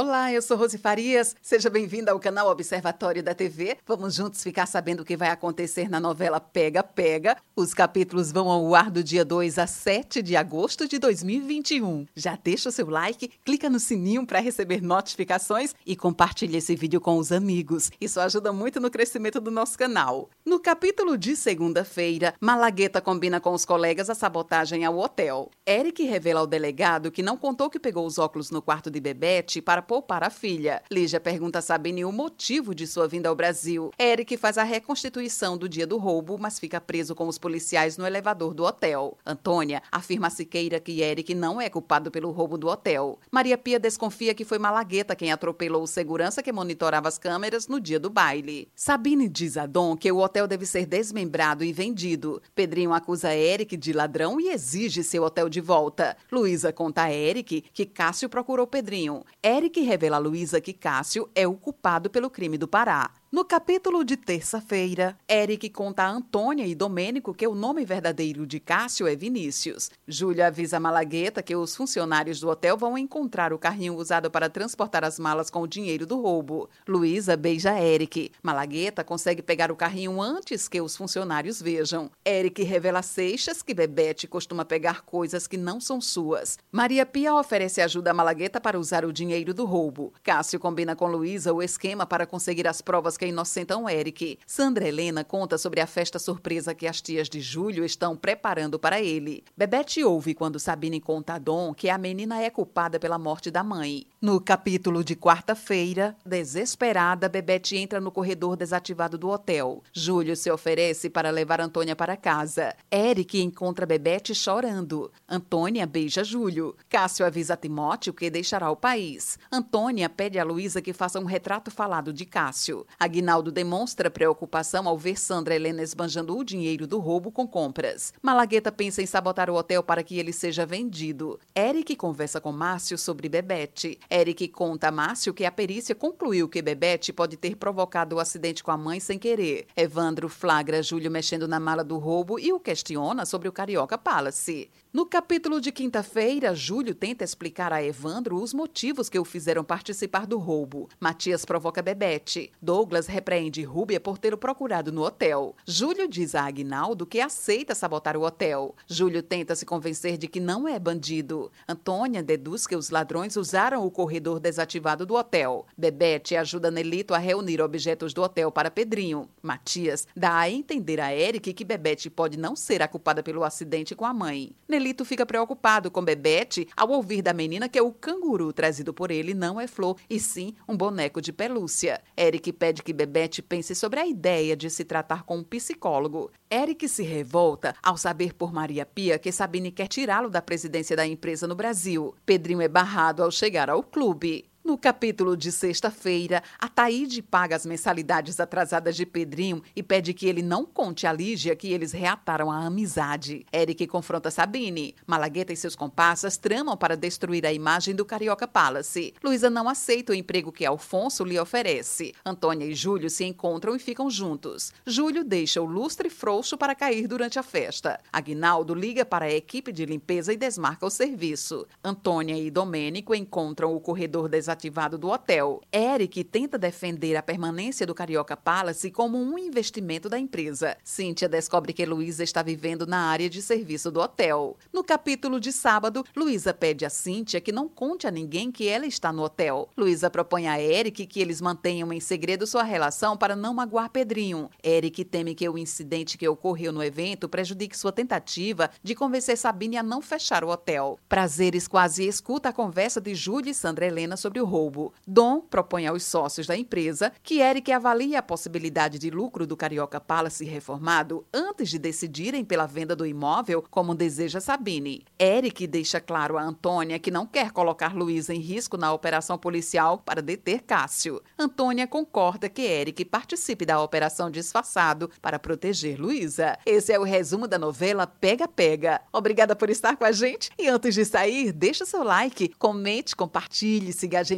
Olá, eu sou Rose Farias. Seja bem-vinda ao canal Observatório da TV. Vamos juntos ficar sabendo o que vai acontecer na novela Pega Pega. Os capítulos vão ao ar do dia 2 a 7 de agosto de 2021. Já deixa o seu like, clica no sininho para receber notificações e compartilhe esse vídeo com os amigos. Isso ajuda muito no crescimento do nosso canal. No capítulo de segunda-feira, Malagueta combina com os colegas a sabotagem ao hotel. Eric revela ao delegado que não contou que pegou os óculos no quarto de Bebete para poupar a filha. Lígia pergunta a Sabine o motivo de sua vinda ao Brasil. Eric faz a reconstituição do dia do roubo, mas fica preso com os policiais no elevador do hotel. Antônia afirma a Siqueira que Eric não é culpado pelo roubo do hotel. Maria Pia desconfia que foi Malagueta quem atropelou o segurança que monitorava as câmeras no dia do baile. Sabine diz a Dom que o hotel deve ser desmembrado e vendido. Pedrinho acusa Eric de ladrão e exige seu hotel de volta. Luísa conta a Eric que Cássio procurou Pedrinho. Eric que revela a Luísa que Cássio é o culpado pelo crime do Pará. No capítulo de terça-feira, Eric conta a Antônia e Domênico que o nome verdadeiro de Cássio é Vinícius. Júlia avisa Malagueta que os funcionários do hotel vão encontrar o carrinho usado para transportar as malas com o dinheiro do roubo. Luísa beija Eric. Malagueta consegue pegar o carrinho antes que os funcionários vejam. Eric revela a Seixas que Bebete costuma pegar coisas que não são suas. Maria Pia oferece ajuda a Malagueta para usar o dinheiro do roubo. Cássio combina com Luísa o esquema para conseguir as provas que inocentam Eric. Sandra Helena conta sobre a festa surpresa que as tias de Júlio estão preparando para ele. Bebete ouve quando Sabine conta a Dom que a menina é culpada pela morte da mãe. No capítulo de quarta-feira, desesperada, Bebete entra no corredor desativado do hotel. Júlio se oferece para levar Antônia para casa. Eric encontra Bebete chorando. Antônia beija Júlio. Cássio avisa Timóteo que deixará o país. Antônia pede a Luísa que faça um retrato falado de Cássio. Aguinaldo demonstra preocupação ao ver Sandra Helena esbanjando o dinheiro do roubo com compras. Malagueta pensa em sabotar o hotel para que ele seja vendido. Eric conversa com Márcio sobre Bebete. Eric conta a Márcio que a perícia concluiu que Bebete pode ter provocado o acidente com a mãe sem querer. Evandro flagra Júlio mexendo na mala do roubo e o questiona sobre o Carioca Palace. No capítulo de quinta-feira, Júlio tenta explicar a Evandro os motivos que o fizeram participar do roubo. Matias provoca Bebete. Douglas repreende Rúbia por tê-lo procurado no hotel. Júlio diz a Agnaldo que aceita sabotar o hotel. Júlio tenta se convencer de que não é bandido. Antônia deduz que os ladrões usaram o corredor desativado do hotel. Bebete ajuda Nelito a reunir objetos do hotel para Pedrinho. Matias dá a entender a Eric que Bebete pode não ser a culpada pelo acidente com a mãe. Nelito fica preocupado com Bebete ao ouvir da menina que o canguru trazido por ele não é flor, e sim um boneco de pelúcia. Eric pede que Bebete pense sobre a ideia de se tratar com um psicólogo. Eric se revolta ao saber por Maria Pia que Sabine quer tirá-lo da presidência da empresa no Brasil. Pedrinho é barrado ao chegar ao clube. No capítulo de sexta-feira, a Taíde paga as mensalidades atrasadas de Pedrinho e pede que ele não conte a Lígia que eles reataram a amizade. Eric confronta Sabine. Malagueta e seus comparsas tramam para destruir a imagem do Carioca Palace. Luísa não aceita o emprego que Alfonso lhe oferece. Antônia e Júlio se encontram e ficam juntos. Júlio deixa o lustre frouxo para cair durante a festa. Aguinaldo liga para a equipe de limpeza e desmarca o serviço. Antônia e Domênico encontram o corredor desativo desativado do hotel. Eric tenta defender a permanência do Carioca Palace como um investimento da empresa. Cíntia descobre que Luísa está vivendo na área de serviço do hotel. No capítulo de sábado, Luísa pede a Cíntia que não conte a ninguém que ela está no hotel. Luísa propõe a Eric que eles mantenham em segredo sua relação para não magoar Pedrinho. Eric teme que o incidente que ocorreu no evento prejudique sua tentativa de convencer Sabine a não fechar o hotel. Prazeres quase escuta a conversa de Júlia e Sandra Helena sobre o roubo. Dom propõe aos sócios da empresa que Eric avalie a possibilidade de lucro do Carioca Palace reformado antes de decidirem pela venda do imóvel, como deseja Sabine. Eric deixa claro a Antônia que não quer colocar Luísa em risco na operação policial para deter Cássio. Antônia concorda que Eric participe da operação disfarçado para proteger Luísa. Esse é o resumo da novela Pega Pega. Obrigada por estar com a gente e antes de sair, deixa seu like, comente, compartilhe, siga a gente